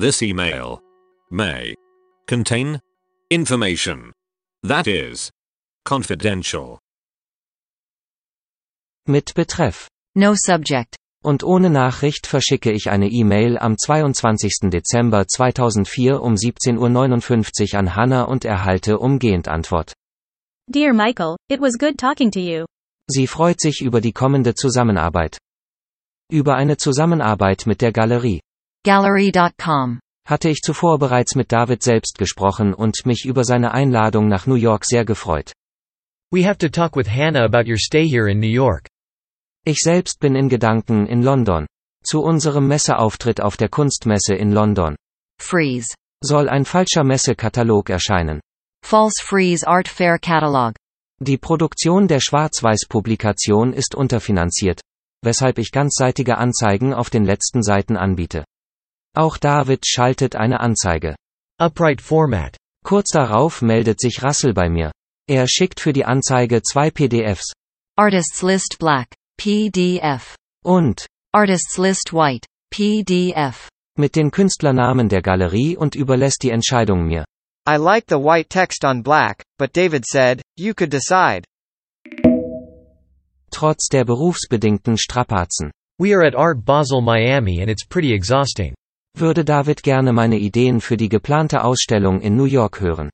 This email may contain information that is confidential. Mit Betreff. No subject. Und ohne Nachricht verschicke ich eine E-Mail am 22. Dezember 2004 um 17.59 Uhr an Hannah und erhalte umgehend Antwort. Dear Michael, it was good talking to you. Sie freut sich über die kommende Zusammenarbeit. Über eine Zusammenarbeit mit der Galerie. Gallery.com. Hatte ich zuvor bereits mit David selbst gesprochen und mich über seine Einladung nach New York sehr gefreut. We have to talk with Hannah about your stay here in New York. Ich selbst bin in Gedanken in London. Zu unserem Messeauftritt auf der Kunstmesse in London. Freeze. Soll ein falscher Messekatalog erscheinen. False Freeze Art Fair Catalog. Die Produktion der Schwarz-Weiß-Publikation ist unterfinanziert, weshalb ich ganzseitige Anzeigen auf den letzten Seiten anbiete. Auch David schaltet eine Anzeige. Upright format. Kurz darauf meldet sich Russell bei mir. Er schickt für die Anzeige zwei PDFs. Artists List Black. PDF. Und Artists List White. PDF. mit den Künstlernamen der Galerie und überlässt die Entscheidung mir. I like the white text on black, but David said, you could decide. Trotz der berufsbedingten Strapazen. We are at Art Basel Miami and it's pretty exhausting. Würde David gerne meine Ideen für die geplante Ausstellung in New York hören.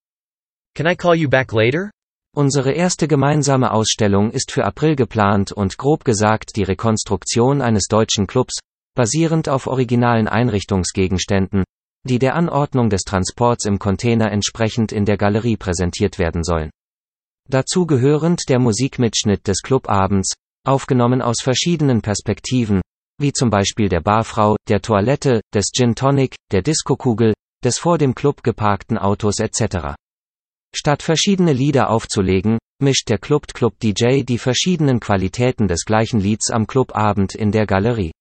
Can I call you back later? Unsere erste gemeinsame Ausstellung ist für April geplant und grob gesagt die Rekonstruktion eines deutschen Clubs, basierend auf originalen Einrichtungsgegenständen, die der Anordnung des Transports im Container entsprechend in der Galerie präsentiert werden sollen. Dazu gehörend der Musikmitschnitt des Clubabends, aufgenommen aus verschiedenen Perspektiven, wie zum Beispiel der Barfrau, der Toilette, des Gin Tonic, der Diskokugel, des vor dem Club geparkten Autos etc. Statt verschiedene Lieder aufzulegen, mischt der Club Club DJ die verschiedenen Qualitäten des gleichen Lieds am Clubabend in der Galerie.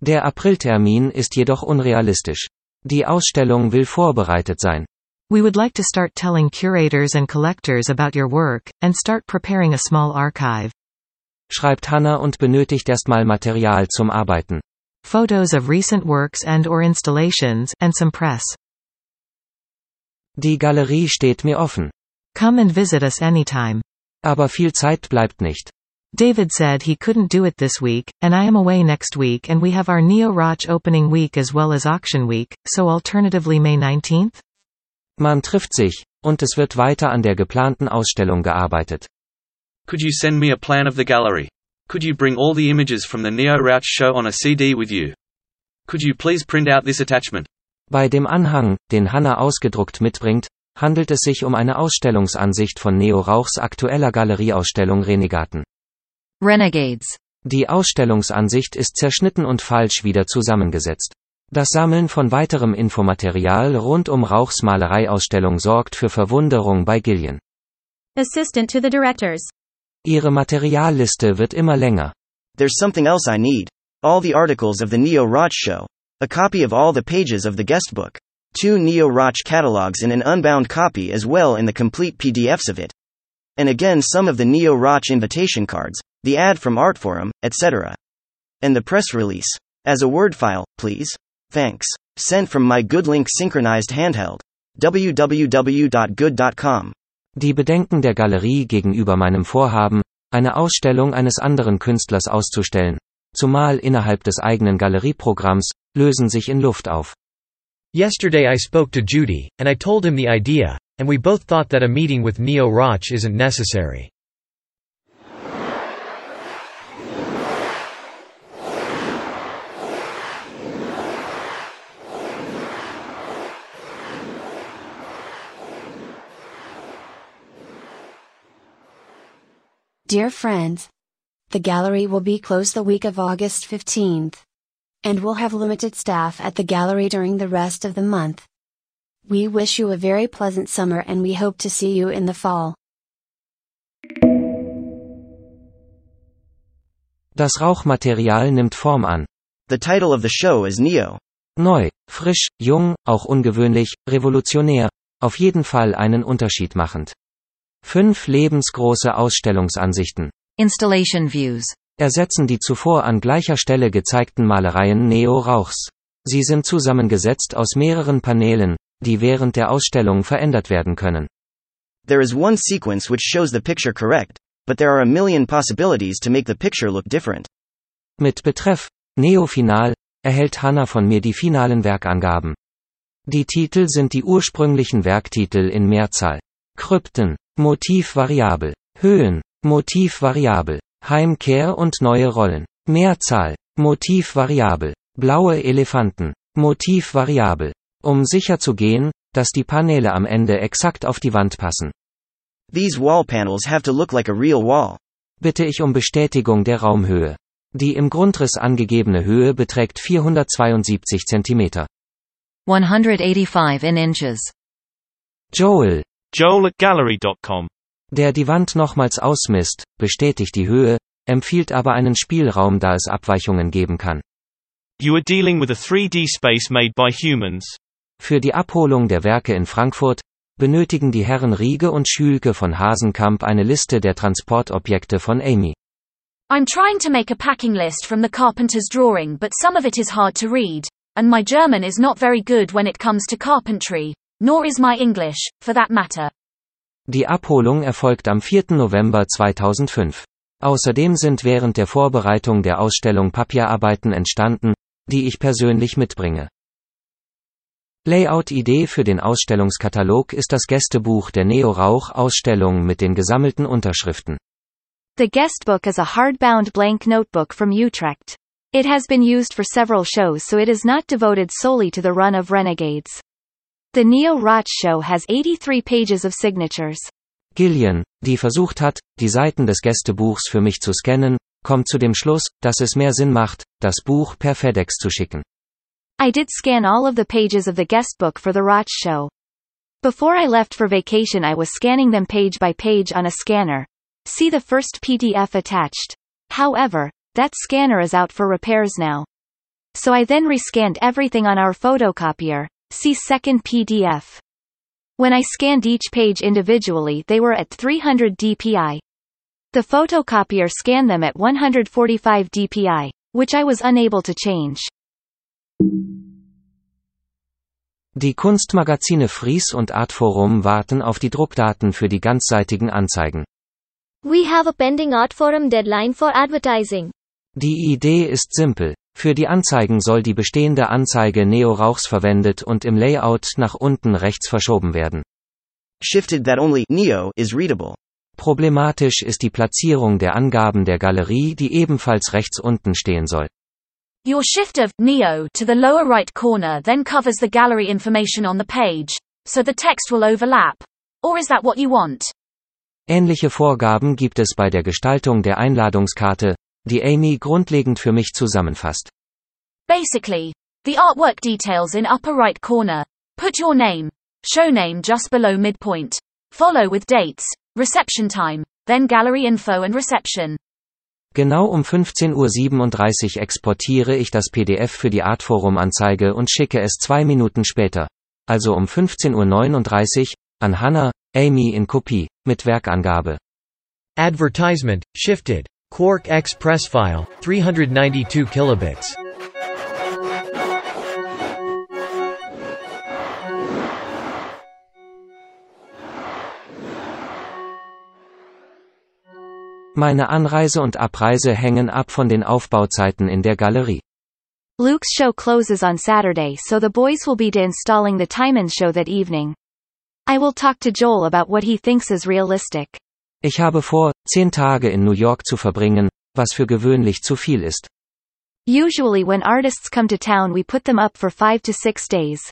Der Apriltermin ist jedoch unrealistisch. Die Ausstellung will vorbereitet sein. We would like to start telling curators and collectors about your work, and start preparing a small archive. Schreibt Hannah und benötigt erstmal Material zum Arbeiten. Photos of recent works and or installations, and some press. Die Galerie steht mir offen. Come and visit us anytime. Aber viel Zeit bleibt nicht. David said he couldn't do it this week, and I am away next week and we have our Neo Roch opening week as well as auction week, so alternatively May 19th? Man trifft sich, und es wird weiter an der geplanten Ausstellung gearbeitet. Could you send me a plan of the gallery? Could you bring all the images from the Neo Rauch show on a CD with you? Could you please print out this attachment? Bei dem Anhang, den Hannah ausgedruckt mitbringt, handelt es sich um eine Ausstellungsansicht von Neo Rauchs aktueller Galerieausstellung Renegaten. Renegades. Die Ausstellungsansicht ist zerschnitten und falsch wieder zusammengesetzt. Das Sammeln von weiterem Infomaterial rund um Rauchs Malereiausstellung sorgt für Verwunderung bei Gillian. Assistant to the directors. Ihre Materialliste wird immer länger. There's something else I need. All the articles of the Neo Roch show. A copy of all the pages of the guest book. Two Neo Roch catalogs and an unbound copy as well in the complete PDFs of it. And again some of the Neo Roch invitation cards, the ad from Artforum, etc. And the press release. As a Word file, please. Thanks. Sent from my GoodLink synchronized handheld. www.good.com. Die Bedenken der Galerie gegenüber meinem Vorhaben, eine Ausstellung eines anderen Künstlers auszustellen, zumal innerhalb des eigenen Galerieprogramms, lösen sich in Luft auf. Yesterday I spoke to Judy, and I told him the idea, and we both thought that a meeting with Neo Roch isn't necessary. Dear friends, the gallery will be closed the week of August 15th. And we'll have limited staff at the gallery during the rest of the month. We wish you a very pleasant summer and we hope to see you in the fall. Das Rauchmaterial nimmt Form an. The title of the show is Neo. Neu, frisch, jung, auch ungewöhnlich, revolutionär, auf jeden Fall einen Unterschied machend. Fünf lebensgroße Ausstellungsansichten. Installation views. Ersetzen die zuvor an gleicher Stelle gezeigten Malereien Neo Rauchs. Sie sind zusammengesetzt aus mehreren Paneelen, die während der Ausstellung verändert werden können. There is one sequence which shows the picture correct, but there are a million possibilities to make the picture look different. Mit Betreff Neo Final erhält Hannah von mir die finalen Werkangaben. Die Titel sind die ursprünglichen Werktitel in Mehrzahl. Krypten, Motiv variabel, Höhen, Motiv variabel, Heimkehr und neue Rollen. Mehrzahl, Motiv variabel, blaue Elefanten, Motiv variabel. Um sicher zu gehen, dass die Paneele am Ende exakt auf die Wand passen. These wall panels have to look like a real wall. Bitte ich um Bestätigung der Raumhöhe. Die im Grundriss angegebene Höhe beträgt 472 cm. 185 in inches. Joel, Joel at gallery.com. der die Wand nochmals ausmisst, bestätigt die Höhe, empfiehlt aber einen Spielraum, da es Abweichungen geben kann. You are dealing with a 3D space made by humans. Für die Abholung der Werke in Frankfurt benötigen die Herren Riege und Schülke von Hasenkamp eine Liste der Transportobjekte von Amy. I'm trying to make a packing list from the carpenter's drawing, but some of it is hard to read, and my German is not very good when it comes to carpentry, nor is my English, for that matter. Die Abholung erfolgt am 4. November 2005. Außerdem sind während der Vorbereitung der Ausstellung Papierarbeiten entstanden, die ich persönlich mitbringe. Layout-Idee für den Ausstellungskatalog ist das Gästebuch der Neo-Rauch-Ausstellung mit den gesammelten Unterschriften. The guestbook is a hardbound blank notebook from Utrecht. It has been used for several shows so it is not devoted solely to the run of Renegades. The Neo Roch show has 83 pages of signatures. Gillian, die versucht hat, die Seiten des Gästebuchs für mich zu scannen, kommt zu dem Schluss, dass es mehr Sinn macht, das Buch per FedEx zu schicken. I did scan all of the pages of the guestbook for the Roch show. Before I left for vacation I was scanning them page by page on a scanner. See the first PDF attached. However, that scanner is out for repairs now. So I then rescanned everything on our photocopier. See second PDF. When I scanned each page individually they were at 300 dpi. The photocopier scanned them at 145 dpi, which I was unable to change. Die Kunstmagazine Fries und Artforum warten auf die Druckdaten für die ganzseitigen Anzeigen. We have a pending art forum deadline for advertising. Die Idee ist simpel. Für die Anzeigen soll die bestehende Anzeige Neo Rauchs verwendet und im Layout nach unten rechts verschoben werden. Shifted that only Neo is readable. Problematisch ist die Platzierung der Angaben der Galerie, die ebenfalls rechts unten stehen soll. Your shift of Neo to the lower right corner then covers the gallery information on the page, so the text will overlap. Or is that what you want? Ähnliche Vorgaben gibt es bei der Gestaltung der Einladungskarte, die Amy grundlegend für mich zusammenfasst. Basically, the artwork details in upper right corner. Put your name, show name just below midpoint. Follow with dates, reception time, then gallery info and reception. Genau um 15.37 Uhr exportiere ich das PDF für die Artforum-Anzeige und schicke es zwei Minuten später. Also um 15.39 Uhr, an Hannah, Amy in Kopie, mit Werkangabe. Advertisement, shifted. Quark X press file, 392 kilobits. Meine Anreise und Abreise hängen ab von den Aufbauzeiten in der Galerie. Luke's show closes on Saturday so the boys will be installing the Timon show that evening. I will talk to Joel about what he thinks is realistic. Ich habe vor, zehn Tage in New York zu verbringen, was für gewöhnlich zu viel ist. Usually when artists come to town we put them up for five to six days.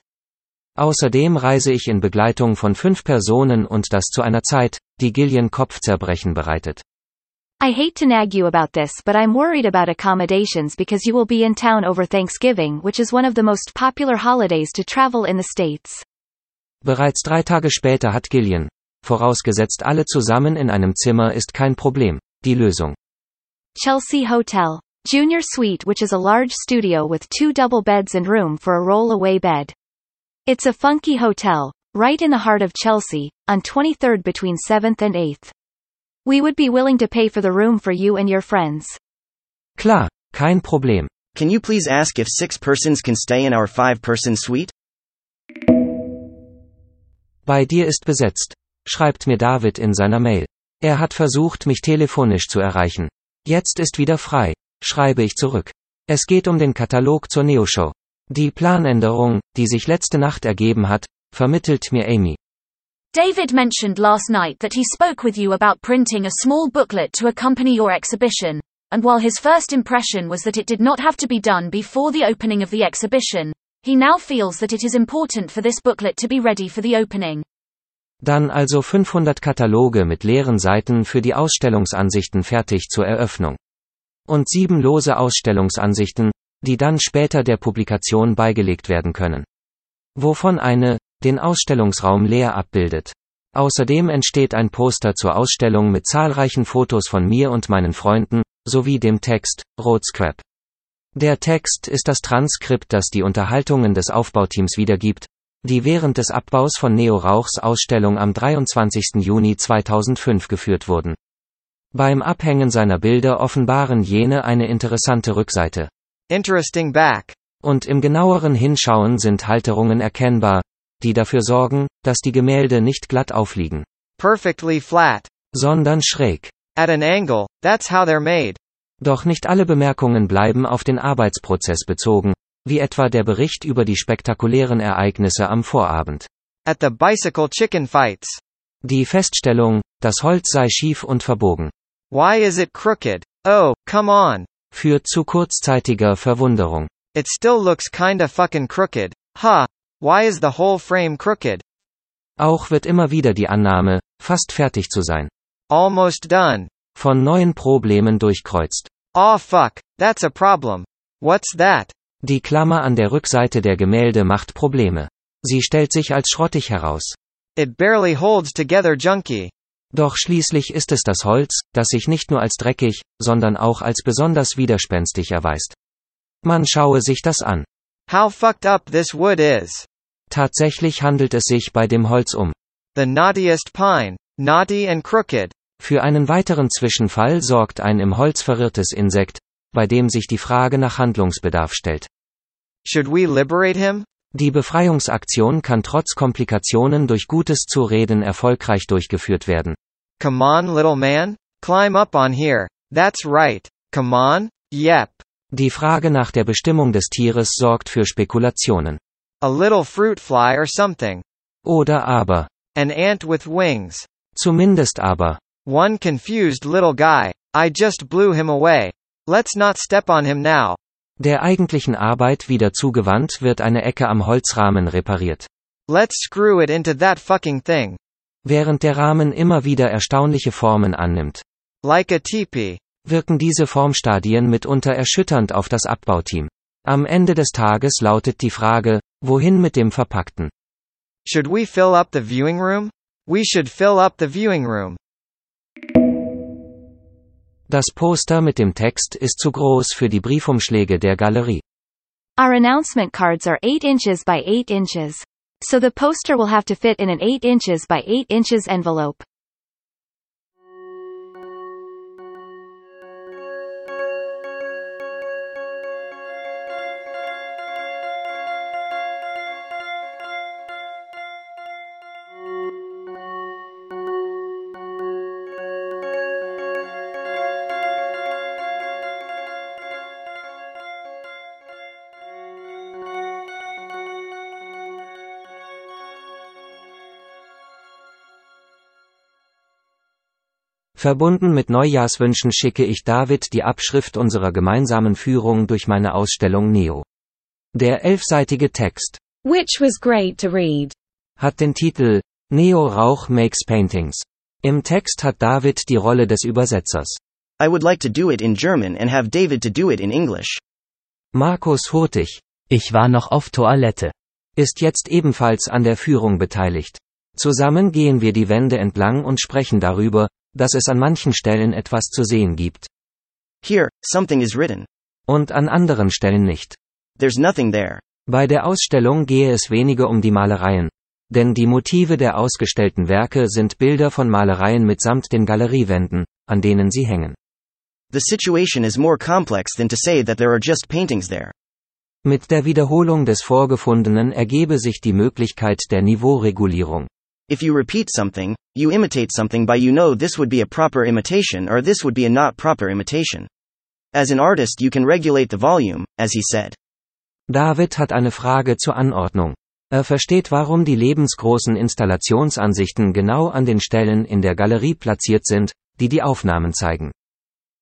Außerdem reise ich in Begleitung von fünf Personen und das zu einer Zeit, die Gillian Kopfzerbrechen bereitet. I hate to nag you about this but I'm worried about accommodations because you will be in town over Thanksgiving which is one of the most popular holidays to travel in the States. Bereits drei Tage später hat Gillian, vorausgesetzt alle zusammen in einem Zimmer ist kein Problem, die Lösung. Chelsea Hotel. Junior Suite which is a large studio with two double beds and room for a roll-away bed. It's a funky hotel, right in the heart of Chelsea, on 23rd between 7th and 8th. We would be willing to pay for the room for you and your friends. Klar, kein Problem. Can you please ask if six persons can stay in our five person suite? Bei dir ist besetzt, schreibt mir David in seiner Mail. Er hat versucht, mich telefonisch zu erreichen. Jetzt ist wieder frei, schreibe ich zurück. Es geht um den Katalog zur Neo-Show. Die Planänderung, die sich letzte Nacht ergeben hat, vermittelt mir Amy. David mentioned last night that he spoke with you about printing a small booklet to accompany your exhibition, and while his first impression was that it did not have to be done before the opening of the exhibition, he now feels that it is important for this booklet to be ready for the opening. Dann also 500 Kataloge mit leeren Seiten für die Ausstellungsansichten fertig zur Eröffnung. Und sieben lose Ausstellungsansichten, die dann später der Publikation beigelegt werden können. Wovon eine, den Ausstellungsraum leer abbildet. Außerdem entsteht ein Poster zur Ausstellung mit zahlreichen Fotos von mir und meinen Freunden, sowie dem Text, Roadscrap. Der Text ist das Transkript, das die Unterhaltungen des Aufbauteams wiedergibt, die während des Abbaus von Neo Rauchs Ausstellung am 23. Juni 2005 geführt wurden. Beim Abhängen seiner Bilder offenbaren jene eine interessante Rückseite. Interesting back. Und im genaueren Hinschauen sind Halterungen erkennbar, die dafür sorgen, dass die Gemälde nicht glatt aufliegen. Perfectly flat. Sondern schräg. At an angle, that's how they're made. Doch nicht alle Bemerkungen bleiben auf den Arbeitsprozess bezogen, wie etwa der Bericht über die spektakulären Ereignisse am Vorabend. At the bicycle chicken fights. Die Feststellung, das Holz sei schief und verbogen. Why is it crooked? Oh, come on. Führt zu kurzzeitiger Verwunderung. It still looks kinda fucking crooked. Ha, Why is the whole frame crooked? Auch wird immer wieder die Annahme, fast fertig zu sein. Almost done. Von neuen Problemen durchkreuzt. Oh fuck, that's a problem. What's that? Die Klammer an der Rückseite der Gemälde macht Probleme. Sie stellt sich als schrottig heraus. It barely holds together junky. Doch schließlich ist es das Holz, das sich nicht nur als dreckig, sondern auch als besonders widerspenstig erweist. Man schaue sich das an. How fucked up this wood is. Tatsächlich handelt es sich bei dem Holz um. The knottiest pine. Knotty and crooked. Für einen weiteren Zwischenfall sorgt ein im Holz verirrtes Insekt, bei dem sich die Frage nach Handlungsbedarf stellt. Should we liberate him? Die Befreiungsaktion kann trotz Komplikationen durch gutes Zureden erfolgreich durchgeführt werden. Come on, little man. Climb up on here. That's right. Come on. Yep. Die Frage nach der Bestimmung des Tieres sorgt für Spekulationen. A little fruit fly or something. Oder aber. An ant with wings. Zumindest aber. One confused little guy. I just blew him away. Let's not step on him now. Der eigentlichen Arbeit wieder zugewandt wird eine Ecke am Holzrahmen repariert. Let's screw it into that fucking thing. Während der Rahmen immer wieder erstaunliche Formen annimmt. Like a teepee. Wirken diese Formstadien mitunter erschütternd auf das Abbauteam. Am Ende des Tages lautet die Frage, wohin mit dem Verpackten? Should we fill up the viewing room? We should fill up the viewing room. Das Poster mit dem Text ist zu groß für die Briefumschläge der Galerie. Our announcement cards are 8 inches by 8 inches. So the poster will have to fit in an 8 inches by 8 inches envelope. Verbunden mit Neujahrswünschen schicke ich David die Abschrift unserer gemeinsamen Führung durch meine Ausstellung Neo. Der elfseitige Text, which was great to read, hat den Titel Neo Rauch makes paintings. Im Text hat David die Rolle des Übersetzers. I would like to do it in German and have David to do it in English. Markus Hurtig, ich war noch auf Toilette, ist jetzt ebenfalls an der Führung beteiligt. Zusammen gehen wir die Wände entlang und sprechen darüber, dass es an manchen Stellen etwas zu sehen gibt. Here, something is written. Und an anderen Stellen nicht. There's nothing there. Bei der Ausstellung gehe es weniger um die Malereien. Denn die Motive der ausgestellten Werke sind Bilder von Malereien mitsamt den Galeriewänden, an denen sie hängen. The situation is more complex than to say that there are just paintings there. Mit der Wiederholung des Vorgefundenen ergebe sich die Möglichkeit der Niveauregulierung. If you repeat something, you imitate something by you know this would be a proper imitation or this would be a not proper imitation. As an artist, you can regulate the volume, as he said. David hat eine Frage zur Anordnung. Er versteht, warum die lebensgroßen Installationsansichten genau an den Stellen in der Galerie platziert sind, die die Aufnahmen zeigen.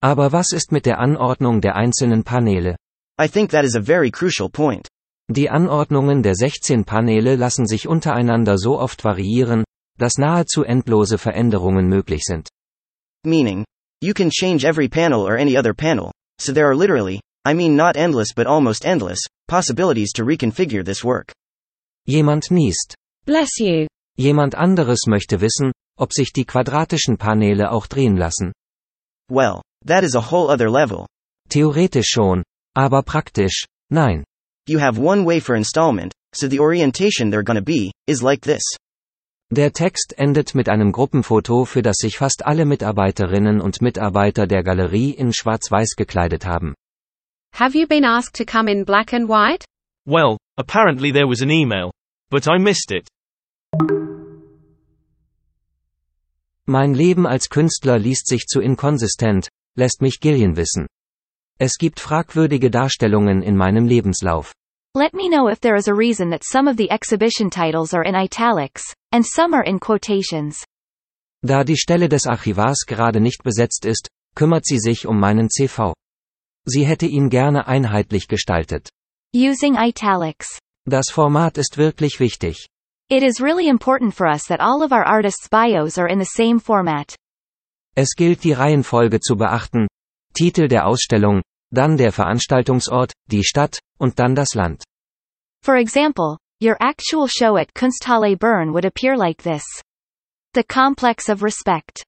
Aber was ist mit der Anordnung der einzelnen Paneele? I think that is a very crucial point. Die Anordnungen der 16 Paneele lassen sich untereinander so oft variieren, dass nahezu endlose Veränderungen möglich sind. Meaning, you can change every panel or any other panel, so there are literally, I mean not endless but almost endless, possibilities to reconfigure this work. Jemand niest. Bless you. Jemand anderes möchte wissen, ob sich die quadratischen Paneele auch drehen lassen. Well, that is a whole other level. Theoretisch schon, aber praktisch, nein. You have one way for installment, so the orientation they're gonna be, is like this. Der Text endet mit einem Gruppenfoto, für das sich fast alle Mitarbeiterinnen und Mitarbeiter der Galerie in schwarz-weiß gekleidet haben. Have you been asked to come in black and white? Well, apparently there was an email. But I missed it. Mein Leben als Künstler liest sich zu inkonsistent, lässt mich Gillian wissen. Es gibt fragwürdige Darstellungen in meinem Lebenslauf. Let me know if there is a reason that some of the exhibition titles are in italics, and some are in quotations. Da die Stelle des Archivars gerade nicht besetzt ist, kümmert sie sich um meinen CV. Sie hätte ihn gerne einheitlich gestaltet. Using italics. Das Format ist wirklich wichtig. It is really important for us that all of our artists' bios are in the same format. Es gilt die Reihenfolge zu beachten. Titel der Ausstellung, dann der Veranstaltungsort, die Stadt, und dann das Land. For example, your actual show at Kunsthalle Bern would appear like this. The Complex of Respect.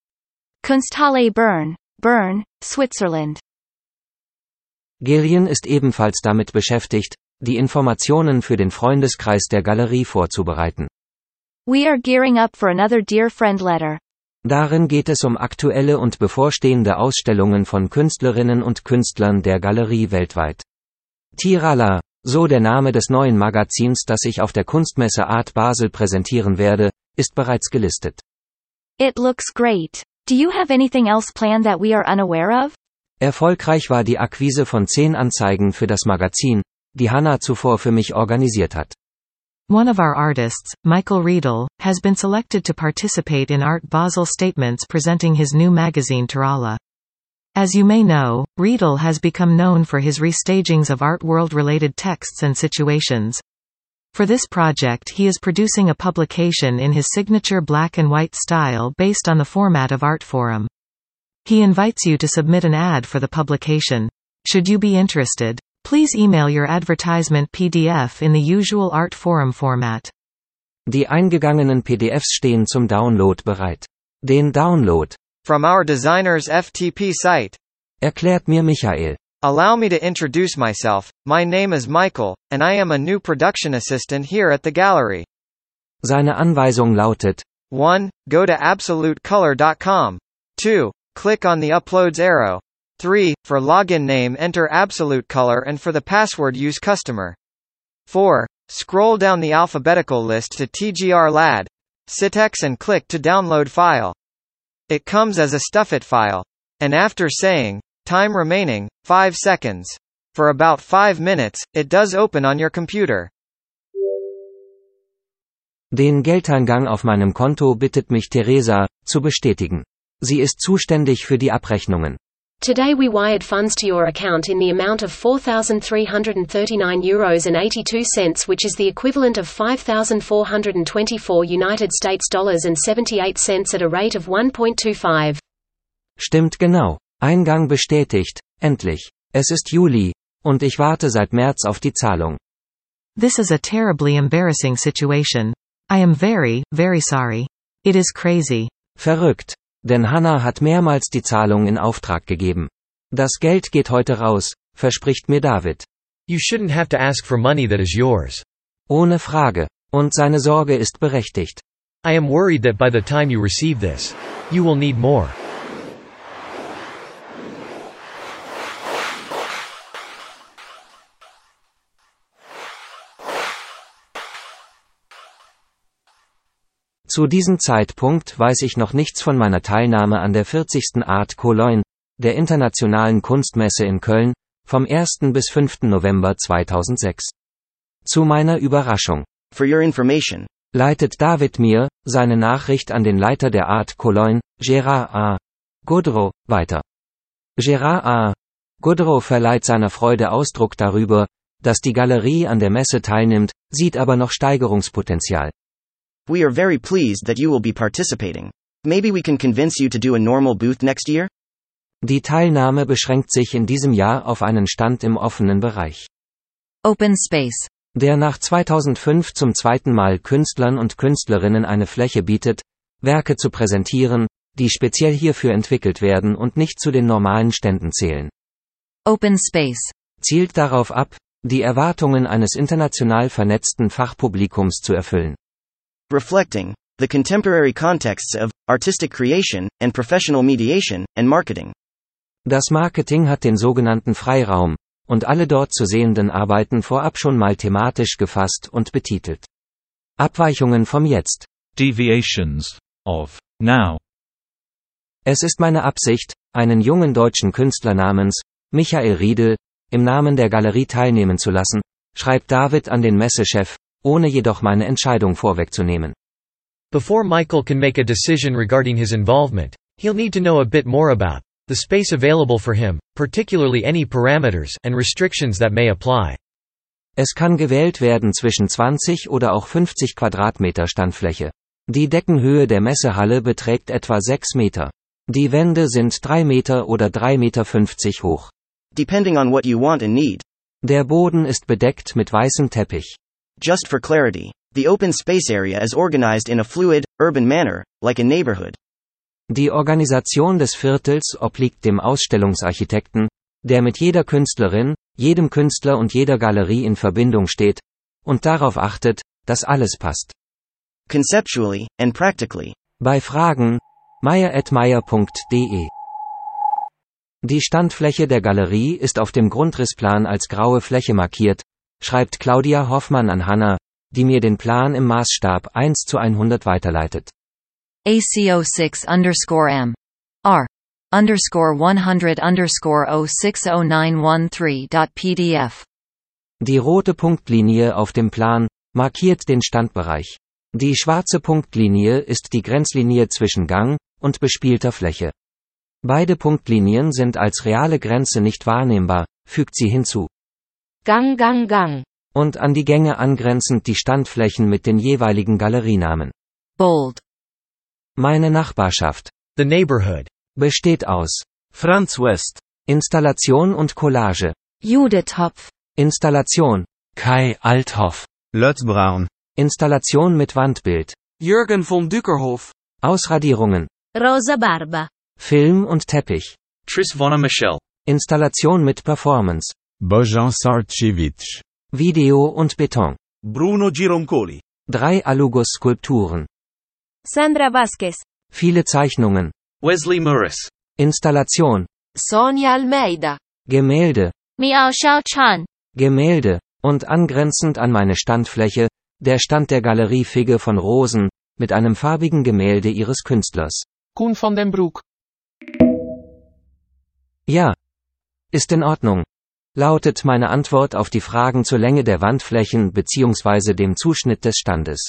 Kunsthalle Bern, Bern, Switzerland. Gillian ist ebenfalls damit beschäftigt, die Informationen für den Freundeskreis der Galerie vorzubereiten. We are gearing up for another Dear Friend letter. Darin geht es um aktuelle und bevorstehende Ausstellungen von Künstlerinnen und Künstlern der Galerie weltweit. Tirala, so der Name des neuen Magazins, das ich auf der Kunstmesse Art Basel präsentieren werde, ist bereits gelistet. It looks great. Do you have anything else planned that we are unaware of? Erfolgreich war die Akquise von zehn Anzeigen für das Magazin, die Hannah zuvor für mich organisiert hat. One of our artists, Michael Riedel, has been selected to participate in Art Basel statements presenting his new magazine Tirala. As you may know, Riedel has become known for his restagings of art world related texts and situations. For this project he is producing a publication in his signature black and white style based on the format of Artforum. He invites you to submit an ad for the publication. Should you be interested, please email your advertisement PDF in the usual Art Forum format. Die eingegangenen PDFs stehen zum Download bereit. Den Download. From our designer's FTP site. Erklärt mir Michael. Allow me to introduce myself. My name is Michael, and I am a new production assistant here at the gallery. Seine Anweisung lautet 1. Go to absolutecolor.com. 2. Click on the Uploads arrow. 3. For login name enter Absolute Color and for the password use customer. 4. Scroll down the alphabetical list to TGR LAD. Citex and click to download file. It comes as a StuffIt file. And after saying, time remaining, 5 seconds. For about 5 minutes, it does open on your computer. Den Geldeingang auf meinem Konto bittet mich Theresa, zu bestätigen. Sie ist zuständig für die Abrechnungen. Today we wired funds to your account in the amount of 4,339 euros and 82 cents which is the equivalent of 5,424 United States dollars and 78 cents at a rate of 1.25. Stimmt genau. Eingang bestätigt, endlich. Es ist Juli, und ich warte seit März auf die Zahlung. This is a terribly embarrassing situation. I am very, very sorry. It is crazy. Verrückt. Denn Hannah hat mehrmals die Zahlung in Auftrag gegeben. Das Geld geht heute raus, verspricht mir David. You shouldn't have to ask for money that is yours. Ohne Frage. Und seine Sorge ist berechtigt. I am worried that by the time you receive this, you will need more. Zu diesem Zeitpunkt weiß ich noch nichts von meiner Teilnahme an der 40. Art Cologne, der Internationalen Kunstmesse in Köln, vom 1. bis 5. November 2006. Zu meiner Überraschung. For your information. Leitet David mir, seine Nachricht an den Leiter der Art Cologne, Gérard A. Goudreau, weiter. Gérard A. Goudreau verleiht seiner Freude Ausdruck darüber, dass die Galerie an der Messe teilnimmt, sieht aber noch Steigerungspotenzial. We are very pleased that you will be participating. Maybe we can convince you to do a normal booth next year? Die Teilnahme beschränkt sich in diesem Jahr auf einen Stand im offenen Bereich. Open Space. Der nach 2005 zum zweiten Mal Künstlern und Künstlerinnen eine Fläche bietet, Werke zu präsentieren, die speziell hierfür entwickelt werden und nicht zu den normalen Ständen zählen. Open Space. Zielt darauf ab, die Erwartungen eines international vernetzten Fachpublikums zu erfüllen. Reflecting the contemporary contexts of artistic creation and professional mediation and marketing. Das Marketing hat den sogenannten Freiraum, und alle dort zu sehenden Arbeiten vorab schon mal thematisch gefasst und betitelt. Abweichungen vom Jetzt. Deviations of now. Es ist meine Absicht, einen jungen deutschen Künstler namens Michael Riedel im Namen der Galerie teilnehmen zu lassen, schreibt David an den Messechef, ohne jedoch meine Entscheidung vorwegzunehmen. Before Michael can make a decision regarding his involvement, he'll need to know a bit more about the space available for him, particularly any parameters and restrictions that may apply. Es kann gewählt werden zwischen 20 oder auch 50 Quadratmeter Standfläche. Die Deckenhöhe der Messehalle beträgt etwa 6 Meter. Die Wände sind 3 Meter oder 3,50 Meter hoch. Depending on what you want and need. Der Boden ist bedeckt mit weißem Teppich. Just for clarity, the open space area is organized in a fluid, urban manner, like a neighborhood. Die Organisation des Viertels obliegt dem Ausstellungsarchitekten, der mit jeder Künstlerin, jedem Künstler und jeder Galerie in Verbindung steht und darauf achtet, dass alles passt. Conceptually and practically. Bei Fragen meyer@meyer.de Die Standfläche der Galerie ist auf dem Grundrissplan als graue Fläche markiert, schreibt Claudia Hoffmann an Hanna, die mir den Plan im Maßstab 1 zu 100 weiterleitet. ACO6 underscore M. R. Underscore 100 underscore 060913.pdf. Die rote Punktlinie auf dem Plan markiert den Standbereich. Die schwarze Punktlinie ist die Grenzlinie zwischen Gang und bespielter Fläche. Beide Punktlinien sind als reale Grenze nicht wahrnehmbar, fügt sie hinzu. Gang, Gang, Gang. Und an die Gänge angrenzend die Standflächen mit den jeweiligen Galerienamen. Bold. Meine Nachbarschaft. The Neighborhood. Besteht aus Franz West. Installation und Collage. Judith Hopf. Installation. Kai Althoff. Lutz Braun. Installation mit Wandbild. Jürgen von Dükerhof. Ausradierungen. Rosa Barba. Film und Teppich. Tris Vonner Michel. Installation mit Performance. Bojan Sarcevic. Video und Beton. Bruno Gironcoli. Drei Alugus-Skulpturen. Sandra Vasquez. Viele Zeichnungen. Wesley Morris. Installation. Sonia Almeida. Gemälde. Miao Xiao Chan. Gemälde. Und angrenzend an meine Standfläche, der Stand der Galerie Figge von Rosen, mit einem farbigen Gemälde ihres Künstlers. Koen van den Broek. Ja. Ist in Ordnung. Lautet meine Antwort auf die Fragen zur Länge der Wandflächen bzw. dem Zuschnitt des Standes.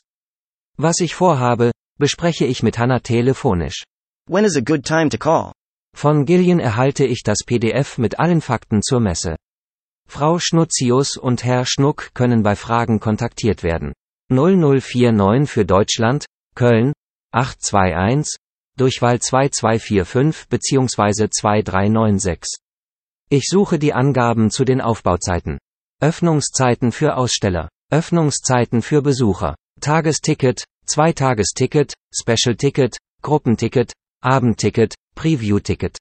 Was ich vorhabe, bespreche ich mit Hannah telefonisch. When is a good time to call? Von Gillian erhalte ich das PDF mit allen Fakten zur Messe. Frau Schnutzius und Herr Schnuck können bei Fragen kontaktiert werden. 0049 für Deutschland, Köln, 821, Durchwahl 2245 bzw. 2396. Ich suche die Angaben zu den Aufbauzeiten. Öffnungszeiten für Aussteller. Öffnungszeiten für Besucher. Tagesticket, Zweitagesticket, Special Ticket, Gruppenticket, Abendticket, Preview-Ticket.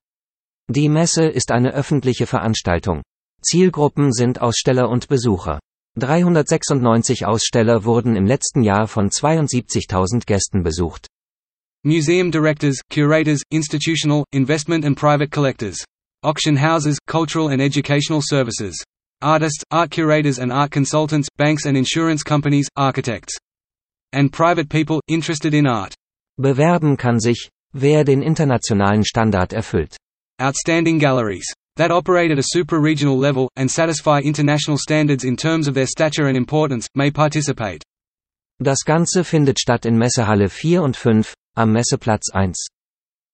Die Messe ist eine öffentliche Veranstaltung. Zielgruppen sind Aussteller und Besucher. 396 Aussteller wurden im letzten Jahr von 72.000 Gästen besucht. Museum directors, curators, institutional, investment and private collectors. Auction houses, cultural and educational services. Artists, art curators and art consultants, banks and insurance companies, architects. and private people interested in art. Bewerben kann sich, wer den internationalen Standard erfüllt. Outstanding galleries that operate at a supra-regional level, and satisfy international standards in terms of their stature and importance, may participate. Das Ganze findet statt in Messehalle 4 und 5, am Messeplatz 1.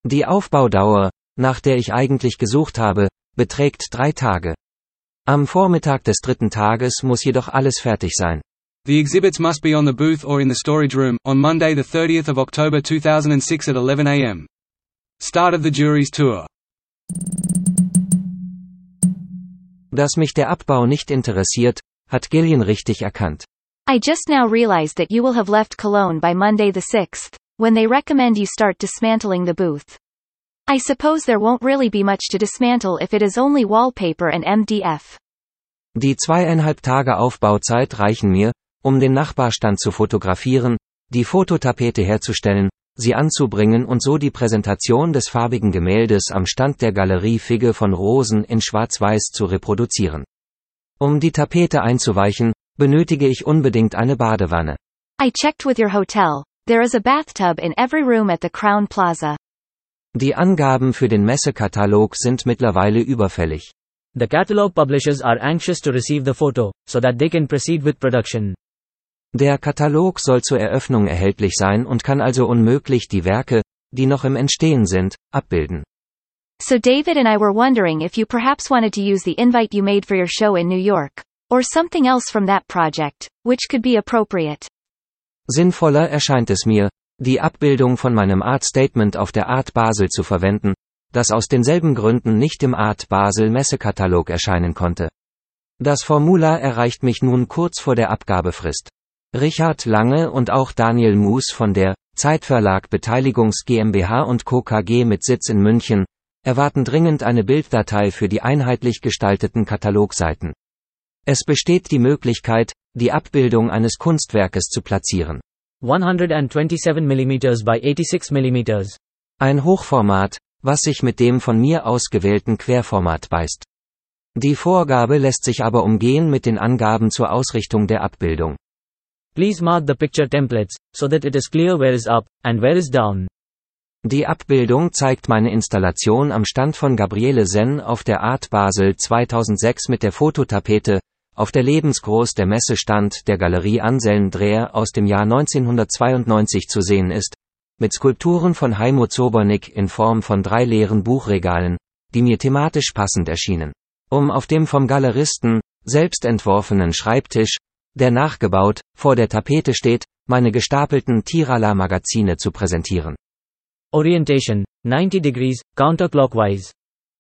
Die Aufbaudauer, nach der ich eigentlich gesucht habe, beträgt drei Tage. Am Vormittag des dritten Tages muss jedoch alles fertig sein. The exhibits must be on the booth or in the storage room, on Monday 30 October 2006 at 11 am. Start of the jury's tour. Dass mich der Abbau nicht interessiert, hat Gillian richtig erkannt. I just now realized that you will have left Cologne by Monday the 6th, when they recommend you start dismantling the booth. I suppose there won't really be much to dismantle if it is only wallpaper and MDF. Die zweieinhalb Tage Aufbauzeit reichen mir, um den Nachbarstand zu fotografieren, die Fototapete herzustellen, sie anzubringen und so die Präsentation des farbigen Gemäldes am Stand der Galerie Figge von Rosen in Schwarz-Weiß zu reproduzieren. Um die Tapete einzuweichen, benötige ich unbedingt eine Badewanne. I checked with your hotel. There is a bathtub in every room at the Crown Plaza. Die Angaben für den Messekatalog sind mittlerweile überfällig. The catalog publishers are anxious to receive the photo, so that they can proceed with production. Der Katalog soll zur Eröffnung erhältlich sein und kann also unmöglich die Werke, die noch im Entstehen sind, abbilden. So David and I were wondering if you perhaps wanted to use the invite you made for your show in New York. Or something else from that project, which could be appropriate. Sinnvoller erscheint es mir, die Abbildung von meinem Art Statement auf der Art Basel zu verwenden, das aus denselben Gründen nicht im Art Basel Messekatalog erscheinen konnte. Das Formular erreicht mich nun kurz vor der Abgabefrist. Richard Lange und auch Daniel Moos von der Zeitverlag Beteiligungs GmbH und Co. KG mit Sitz in München erwarten dringend eine Bilddatei für die einheitlich gestalteten Katalogseiten. Es besteht die Möglichkeit, die Abbildung eines Kunstwerkes zu platzieren. 127 mm by 86 mm. Ein Hochformat, was sich mit dem von mir ausgewählten Querformat beißt. Die Vorgabe lässt sich aber umgehen mit den Angaben zur Ausrichtung der Abbildung. Please mark the picture templates, so that it is clear where is up, and where is down. Die Abbildung zeigt meine Installation am Stand von Gabriele Senn auf der Art Basel 2006 mit der Fototapete, auf der lebensgroß der Messestand der Galerie Anselm Dreher aus dem Jahr 1992 zu sehen ist, mit Skulpturen von Heimo Zobernick in Form von drei leeren Buchregalen, die mir thematisch passend erschienen. Um auf dem vom Galeristen, selbst entworfenen Schreibtisch, der nachgebaut, vor der Tapete steht, meine gestapelten Tirala-Magazine zu präsentieren. Orientation, 90 degrees, counterclockwise.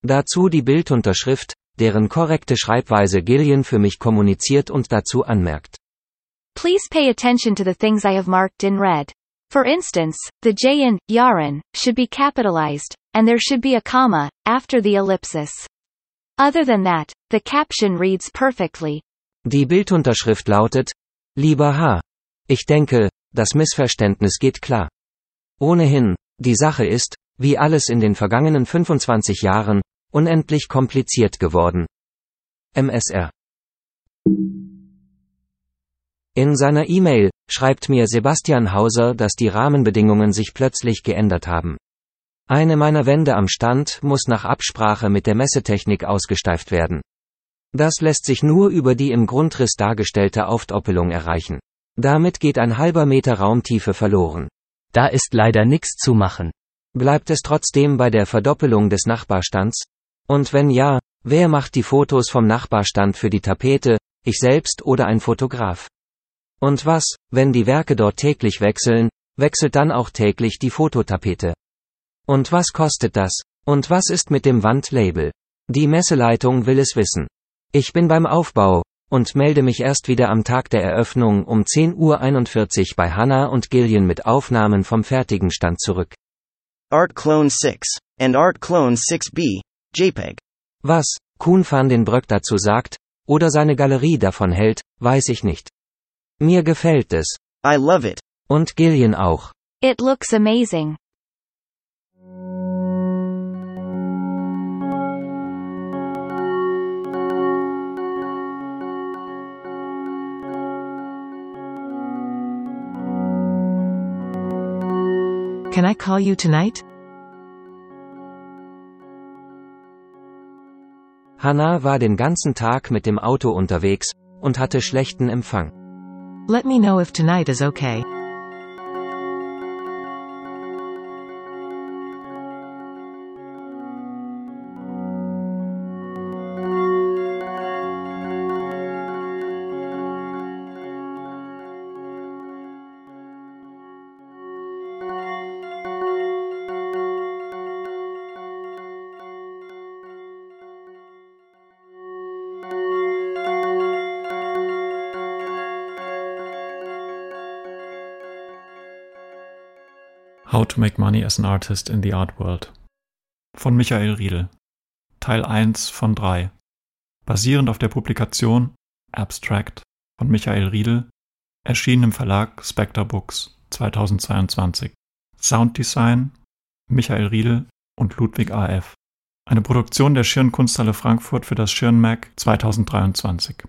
Dazu die Bildunterschrift, deren korrekte Schreibweise Gillian für mich kommuniziert und dazu anmerkt. Please pay attention to the things I have marked in red. For instance, the J in Yaren should be capitalized, and there should be a comma after the ellipsis. Other than that, the caption reads perfectly. Die Bildunterschrift lautet, Lieber H. Ich denke, das Missverständnis geht klar. Ohnehin, die Sache ist, wie alles in den vergangenen 25 Jahren, unendlich kompliziert geworden. MSR. In seiner E-Mail schreibt mir Sebastian Hauser, dass die Rahmenbedingungen sich plötzlich geändert haben. Eine meiner Wände am Stand muss nach Absprache mit der Messetechnik ausgesteift werden. Das lässt sich nur über die im Grundriss dargestellte Aufdoppelung erreichen. Damit geht ein halber Meter Raumtiefe verloren. Da ist leider nichts zu machen. Bleibt es trotzdem bei der Verdoppelung des Nachbarstands? Und wenn ja, wer macht die Fotos vom Nachbarstand für die Tapete, ich selbst oder ein Fotograf? Und was, wenn die Werke dort täglich wechseln, wechselt dann auch täglich die Fototapete? Und was kostet das? Und was ist mit dem Wandlabel? Die Messeleitung will es wissen. Ich bin beim Aufbau und melde mich erst wieder am Tag der Eröffnung um 10.41 Uhr bei Hannah und Gillian mit Aufnahmen vom fertigen Stand zurück. Art Clone 6 and Art Clone 6b, JPEG. Was Kuhn van den Bröck dazu sagt, oder seine Galerie davon hält, weiß ich nicht. Mir gefällt es. I love it. Und Gillian auch. It looks amazing. Can I call you tonight? Hannah war den ganzen Tag mit dem Auto unterwegs und hatte schlechten Empfang. Let me know if tonight is okay. How to Make Money as an Artist in the Art World von Michael Riedel. Teil 1 von 3 Basierend auf der Publikation Abstract von Michael Riedel erschienen im Verlag Spectre Books 2022 Sounddesign Michael Riedel und Ludwig AF eine Produktion der Schirn Kunsthalle Frankfurt für das Schirn Mac 2023